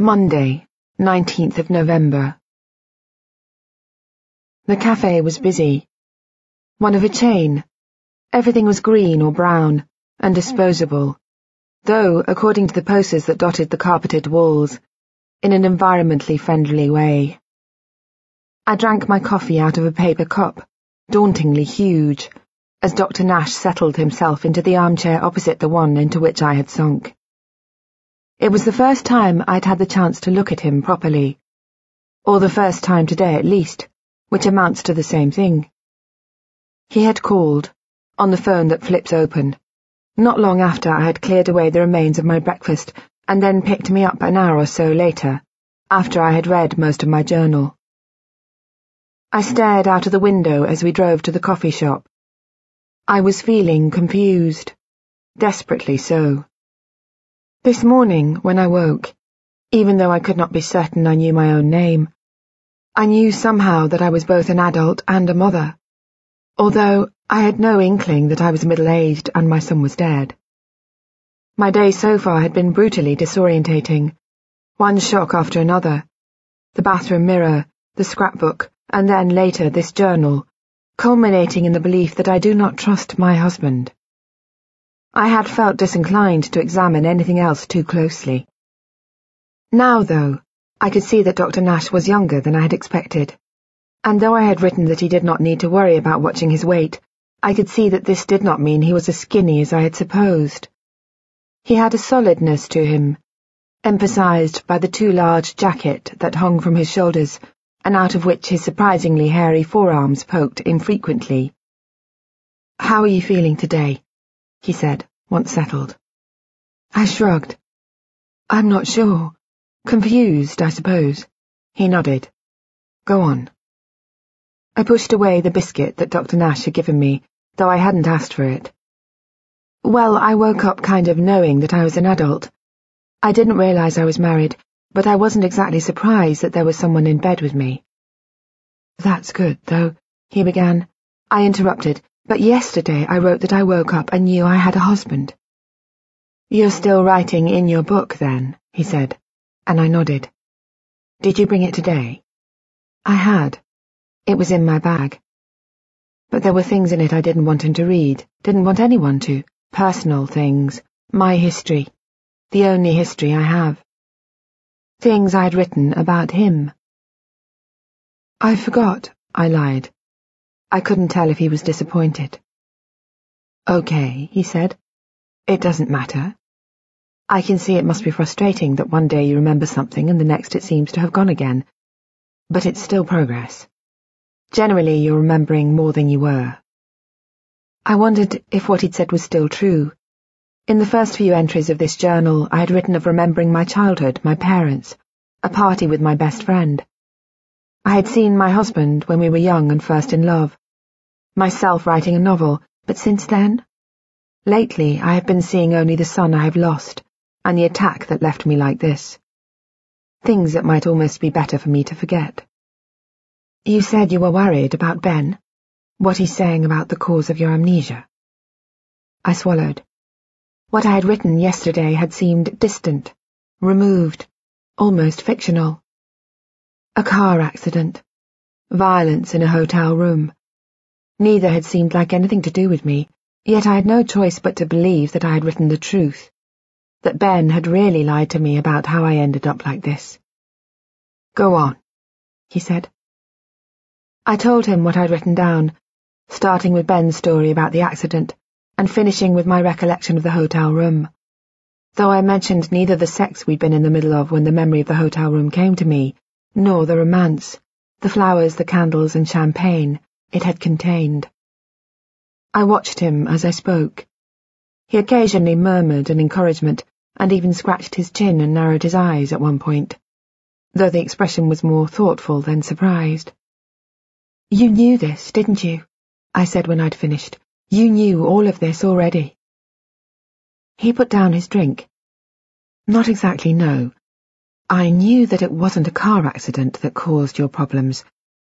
Monday, 19th of November. The cafe was busy. One of a chain. Everything was green or brown and disposable, though, according to the posters that dotted the carpeted walls, in an environmentally friendly way. I drank my coffee out of a paper cup, dauntingly huge, as Dr. Nash settled himself into the armchair opposite the one into which I had sunk. It was the first time I'd had the chance to look at him properly. Or the first time today at least, which amounts to the same thing. He had called, on the phone that flips open, not long after I had cleared away the remains of my breakfast and then picked me up an hour or so later, after I had read most of my journal. I stared out of the window as we drove to the coffee shop. I was feeling confused, desperately so. This morning, when I woke, even though I could not be certain I knew my own name, I knew somehow that I was both an adult and a mother, although I had no inkling that I was middle-aged and my son was dead. My day so far had been brutally disorientating, one shock after another, the bathroom mirror, the scrapbook, and then later this journal, culminating in the belief that I do not trust my husband. I had felt disinclined to examine anything else too closely. Now, though, I could see that Dr. Nash was younger than I had expected, and though I had written that he did not need to worry about watching his weight, I could see that this did not mean he was as skinny as I had supposed. He had a solidness to him, emphasized by the too large jacket that hung from his shoulders and out of which his surprisingly hairy forearms poked infrequently. How are you feeling today? He said, once settled. I shrugged. I'm not sure. Confused, I suppose. He nodded. Go on. I pushed away the biscuit that Dr. Nash had given me, though I hadn't asked for it. Well, I woke up kind of knowing that I was an adult. I didn't realize I was married, but I wasn't exactly surprised that there was someone in bed with me. That's good, though, he began. I interrupted, but yesterday I wrote that I woke up and knew I had a husband. You're still writing in your book, then, he said, and I nodded. Did you bring it today? I had. It was in my bag. But there were things in it I didn't want him to read, didn't want anyone to. Personal things. My history. The only history I have. Things I'd written about him. I forgot, I lied. I couldn't tell if he was disappointed. Okay, he said. It doesn't matter. I can see it must be frustrating that one day you remember something and the next it seems to have gone again. But it's still progress. Generally, you're remembering more than you were. I wondered if what he'd said was still true. In the first few entries of this journal, I had written of remembering my childhood, my parents, a party with my best friend. I had seen my husband when we were young and first in love, myself writing a novel, but since then? Lately, I have been seeing only the son I have lost, and the attack that left me like this. Things that might almost be better for me to forget. You said you were worried about Ben, what he's saying about the cause of your amnesia. I swallowed. What I had written yesterday had seemed distant, removed, almost fictional. A car accident. Violence in a hotel room. Neither had seemed like anything to do with me, yet I had no choice but to believe that I had written the truth, that Ben had really lied to me about how I ended up like this. Go on, he said. I told him what I'd written down, starting with Ben's story about the accident, and finishing with my recollection of the hotel room. Though I mentioned neither the sex we'd been in the middle of when the memory of the hotel room came to me, nor the romance, the flowers, the candles, and champagne, it had contained. I watched him as I spoke. He occasionally murmured an encouragement and even scratched his chin and narrowed his eyes at one point, though the expression was more thoughtful than surprised. You knew this, didn't you? I said when I'd finished. You knew all of this already. He put down his drink. Not exactly, no. I knew that it wasn't a car accident that caused your problems,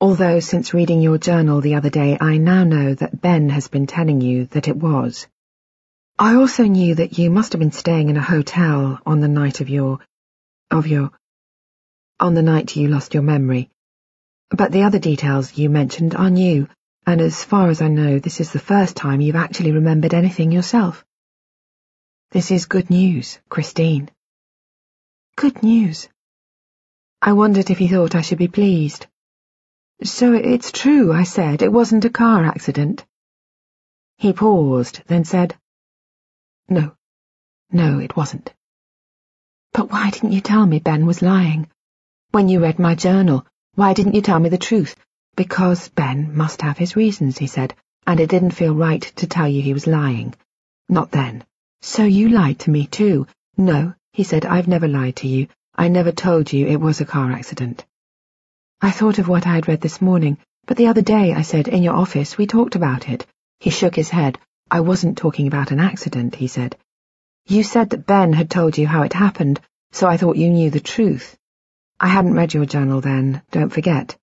although since reading your journal the other day I now know that Ben has been telling you that it was. I also knew that you must have been staying in a hotel on the night of your... of your... on the night you lost your memory. But the other details you mentioned are new, and as far as I know, this is the first time you've actually remembered anything yourself. This is good news, Christine. Good news. I wondered if he thought I should be pleased. So it's true, I said. It wasn't a car accident. He paused, then said, No, no, it wasn't. But why didn't you tell me Ben was lying? When you read my journal, why didn't you tell me the truth? Because Ben must have his reasons, he said, and it didn't feel right to tell you he was lying. Not then. So you lied to me, too. No, he said, I've never lied to you. I never told you it was a car accident. I thought of what I had read this morning, but the other day I said, in your office, we talked about it. He shook his head. I wasn't talking about an accident, he said. You said that Ben had told you how it happened, so I thought you knew the truth. I hadn't read your journal then, don't forget.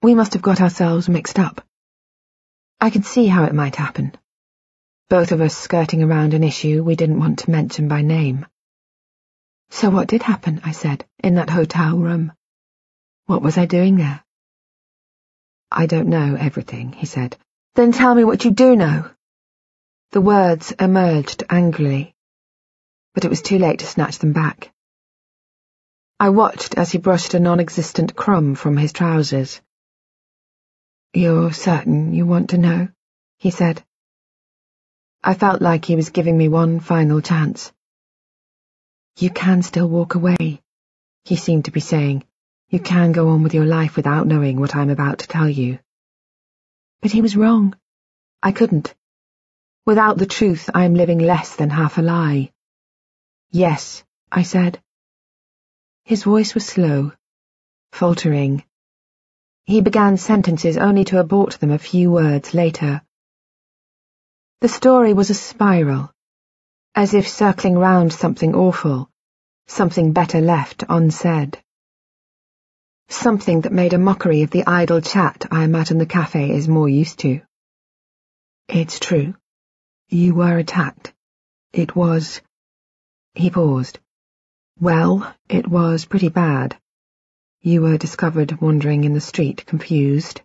We must have got ourselves mixed up. I could see how it might happen. Both of us skirting around an issue we didn't want to mention by name. So what did happen, I said, in that hotel room? What was I doing there? I don't know everything, he said. Then tell me what you do know. The words emerged angrily, but it was too late to snatch them back. I watched as he brushed a non-existent crumb from his trousers. You're certain you want to know? he said. I felt like he was giving me one final chance. You can still walk away, he seemed to be saying. You can go on with your life without knowing what I'm about to tell you. But he was wrong. I couldn't. Without the truth, I am living less than half a lie. Yes, I said. His voice was slow, faltering. He began sentences only to abort them a few words later. The story was a spiral, as if circling round something awful, something better left unsaid. Something that made a mockery of the idle chat I imagine the cafe is more used to. It's true. You were attacked. It was... He paused. Well, it was pretty bad. You were discovered wandering in the street, confused.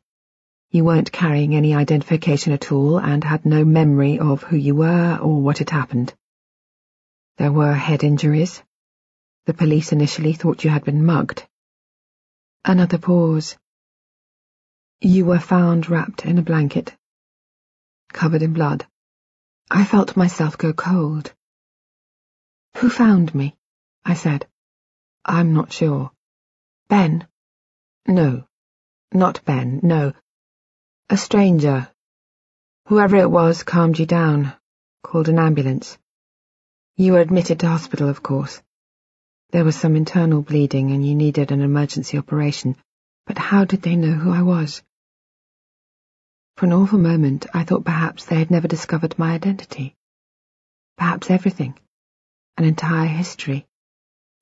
You weren't carrying any identification at all and had no memory of who you were or what had happened. There were head injuries. The police initially thought you had been mugged. Another pause. You were found wrapped in a blanket, covered in blood. I felt myself go cold. Who found me? I said. I'm not sure. Ben? No. Not Ben, no. A stranger. Whoever it was calmed you down, called an ambulance. You were admitted to hospital, of course. There was some internal bleeding and you needed an emergency operation, but how did they know who I was? For an awful moment, I thought perhaps they had never discovered my identity. Perhaps everything, an entire history,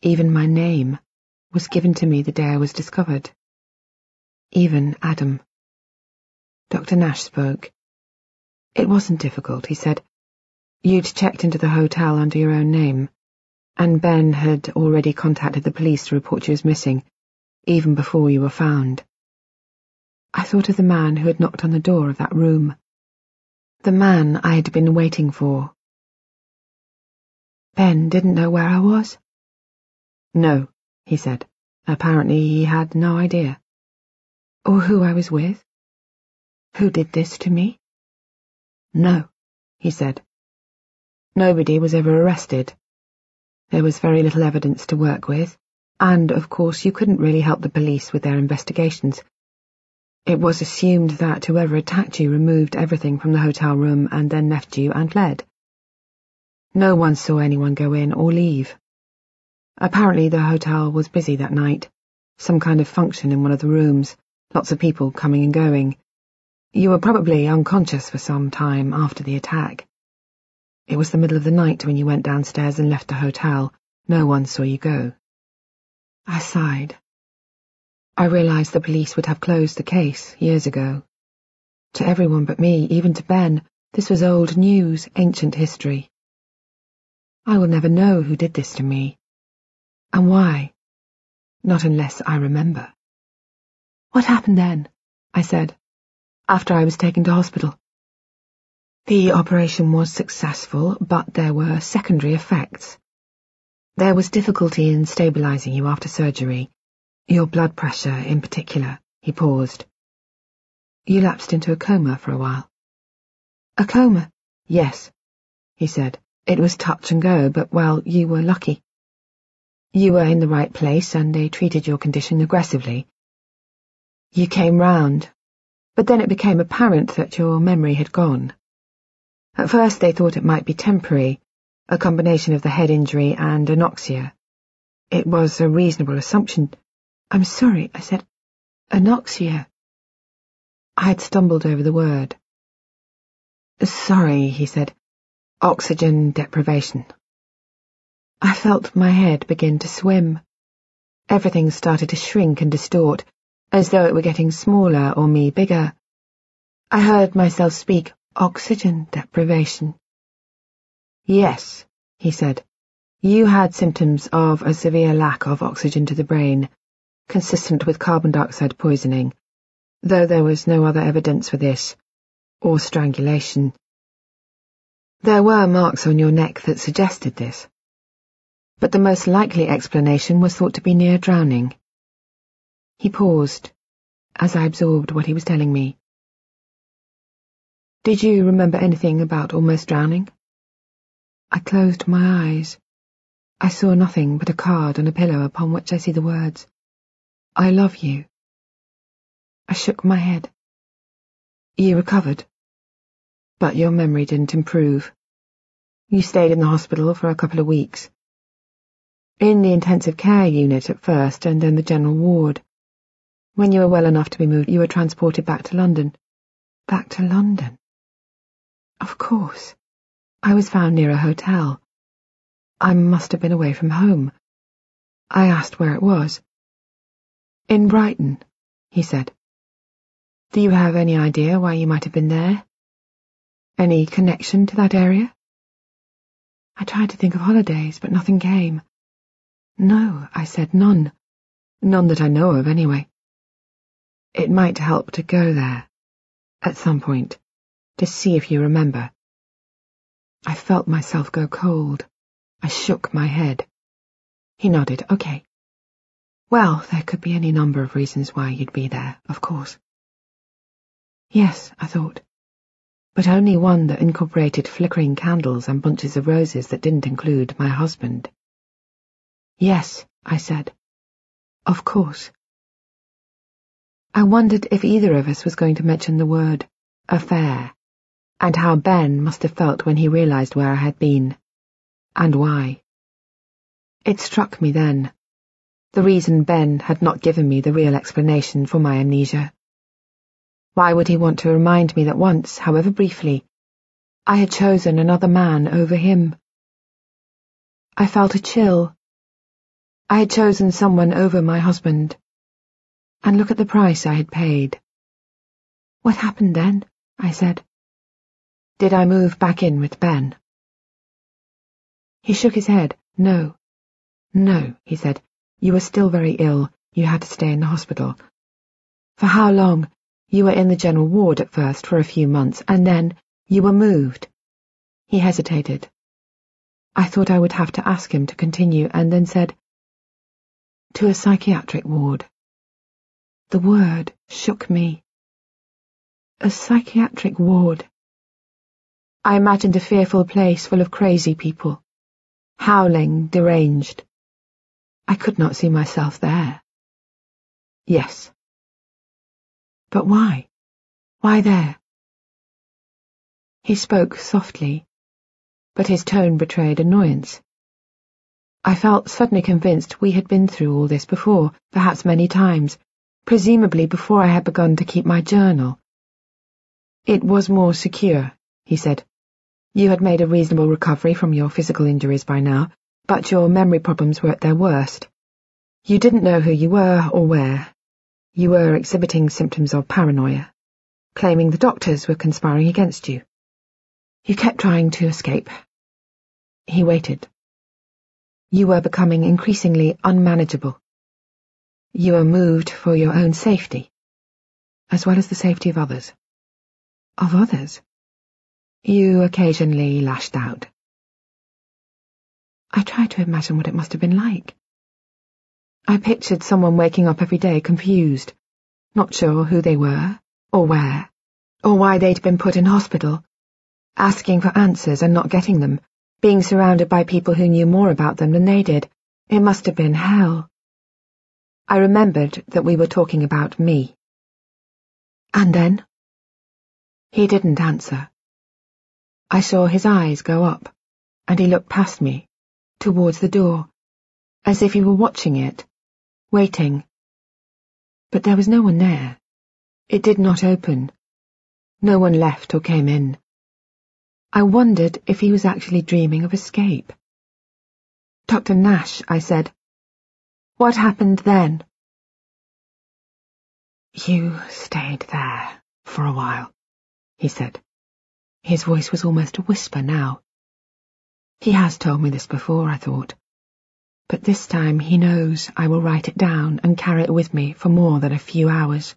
even my name, was given to me the day I was discovered. Even Adam. Dr. Nash spoke. It wasn't difficult, he said. You'd checked into the hotel under your own name, and Ben had already contacted the police to report you as missing, even before you were found. I thought of the man who had knocked on the door of that room. The man I had been waiting for. Ben didn't know where I was? No, he said. Apparently he had no idea. Or who I was with? Who did this to me? No, he said. Nobody was ever arrested. There was very little evidence to work with, and, of course, you couldn't really help the police with their investigations. It was assumed that whoever attacked you removed everything from the hotel room and then left you and fled. No one saw anyone go in or leave. Apparently the hotel was busy that night. Some kind of function in one of the rooms. Lots of people coming and going. You were probably unconscious for some time after the attack. It was the middle of the night when you went downstairs and left the hotel. No one saw you go. I sighed. I realized the police would have closed the case years ago. To everyone but me, even to Ben, this was old news, ancient history. I will never know who did this to me. And why? Not unless I remember. What happened then? I said, after I was taken to hospital. The operation was successful, but there were secondary effects. There was difficulty in stabilizing you after surgery, your blood pressure in particular. He paused. You lapsed into a coma for a while. A coma? Yes, he said. It was touch and go, but, well, you were lucky. You were in the right place, and they treated your condition aggressively. You came round, but then it became apparent that your memory had gone. At first they thought it might be temporary, a combination of the head injury and anoxia. It was a reasonable assumption. I'm sorry, I said. Anoxia. I had stumbled over the word. Sorry, he said. Oxygen deprivation. I felt my head begin to swim. Everything started to shrink and distort, as though it were getting smaller or me bigger. I heard myself speak oxygen deprivation. Yes, he said. You had symptoms of a severe lack of oxygen to the brain, consistent with carbon dioxide poisoning, though there was no other evidence for this, or strangulation. There were marks on your neck that suggested this, but the most likely explanation was thought to be near drowning. He paused, as I absorbed what he was telling me. Did you remember anything about almost drowning? I closed my eyes. I saw nothing but a card and a pillow upon which I see the words, I love you. I shook my head. You recovered? but your memory didn't improve. You stayed in the hospital for a couple of weeks. In the intensive care unit at first, and then the general ward. When you were well enough to be moved, you were transported back to London. Back to London? Of course. I was found near a hotel. I must have been away from home. I asked where it was. In Brighton, he said. Do you have any idea why you might have been there? Any connection to that area? I tried to think of holidays, but nothing came. No, I said, none. None that I know of, anyway. It might help to go there, at some point, to see if you remember. I felt myself go cold. I shook my head. He nodded, okay. Well, there could be any number of reasons why you'd be there, of course. Yes, I thought but only one that incorporated flickering candles and bunches of roses that didn't include my husband. Yes, I said. Of course. I wondered if either of us was going to mention the word affair, and how Ben must have felt when he realized where I had been, and why. It struck me then, the reason Ben had not given me the real explanation for my amnesia. Why would he want to remind me that once, however briefly, I had chosen another man over him? I felt a chill. I had chosen someone over my husband. And look at the price I had paid. What happened then? I said. Did I move back in with Ben? He shook his head. No. No, he said. You were still very ill. You had to stay in the hospital. For how long? You were in the general ward at first for a few months, and then you were moved. He hesitated. I thought I would have to ask him to continue, and then said, To a psychiatric ward. The word shook me. A psychiatric ward. I imagined a fearful place full of crazy people, howling, deranged. I could not see myself there. Yes. But why? Why there? He spoke softly, but his tone betrayed annoyance. I felt suddenly convinced we had been through all this before, perhaps many times, presumably before I had begun to keep my journal. It was more secure, he said. You had made a reasonable recovery from your physical injuries by now, but your memory problems were at their worst. You didn't know who you were or where, you were exhibiting symptoms of paranoia, claiming the doctors were conspiring against you. You kept trying to escape. He waited. You were becoming increasingly unmanageable. You were moved for your own safety, as well as the safety of others. Of others? You occasionally lashed out. I tried to imagine what it must have been like. I pictured someone waking up every day confused, not sure who they were, or where, or why they'd been put in hospital, asking for answers and not getting them, being surrounded by people who knew more about them than they did. It must have been hell. I remembered that we were talking about me. And then? He didn't answer. I saw his eyes go up, and he looked past me, towards the door, as if he were watching it, waiting. But there was no one there. It did not open. No one left or came in. I wondered if he was actually dreaming of escape. Dr. Nash, I said. What happened then? You stayed there for a while, he said. His voice was almost a whisper now. He has told me this before, I thought. But this time he knows I will write it down and carry it with me for more than a few hours.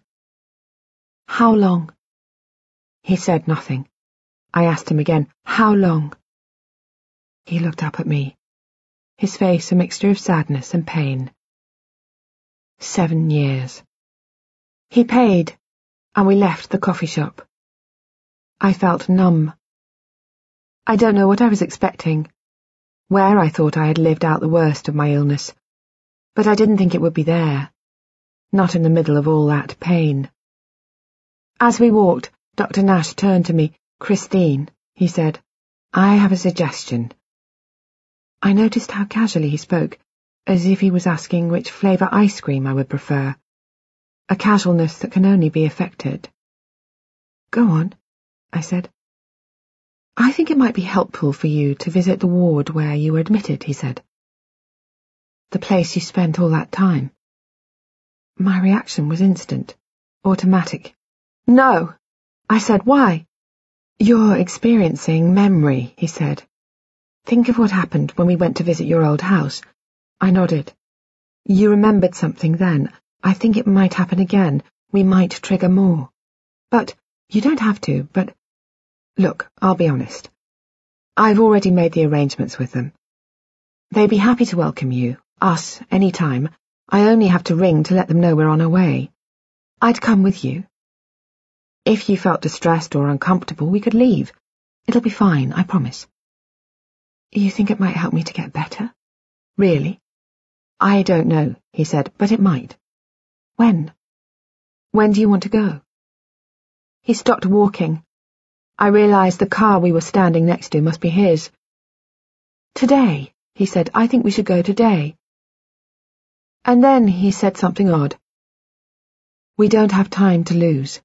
How long? He said nothing. I asked him again, how long? He looked up at me, his face a mixture of sadness and pain. Seven years. He paid, and we left the coffee shop. I felt numb. I don't know what I was expecting, where I thought I had lived out the worst of my illness, but I didn't think it would be there, not in the middle of all that pain. As we walked, Dr. Nash turned to me. Christine, he said, I have a suggestion. I noticed how casually he spoke, as if he was asking which flavour ice cream I would prefer. A casualness that can only be affected. Go on, I said. I think it might be helpful for you to visit the ward where you were admitted, he said. The place you spent all that time. My reaction was instant, automatic. No! I said, why? You're experiencing memory, he said. Think of what happened when we went to visit your old house. I nodded. You remembered something then. I think it might happen again. We might trigger more. But you don't have to, but Look, I'll be honest. I've already made the arrangements with them. They'd be happy to welcome you, us, any time. I only have to ring to let them know we're on our way. I'd come with you. If you felt distressed or uncomfortable, we could leave. It'll be fine, I promise. You think it might help me to get better? Really? I don't know, he said, but it might. When? When do you want to go? He stopped walking I realized the car we were standing next to must be his. Today, he said, I think we should go today. And then he said something odd. We don't have time to lose.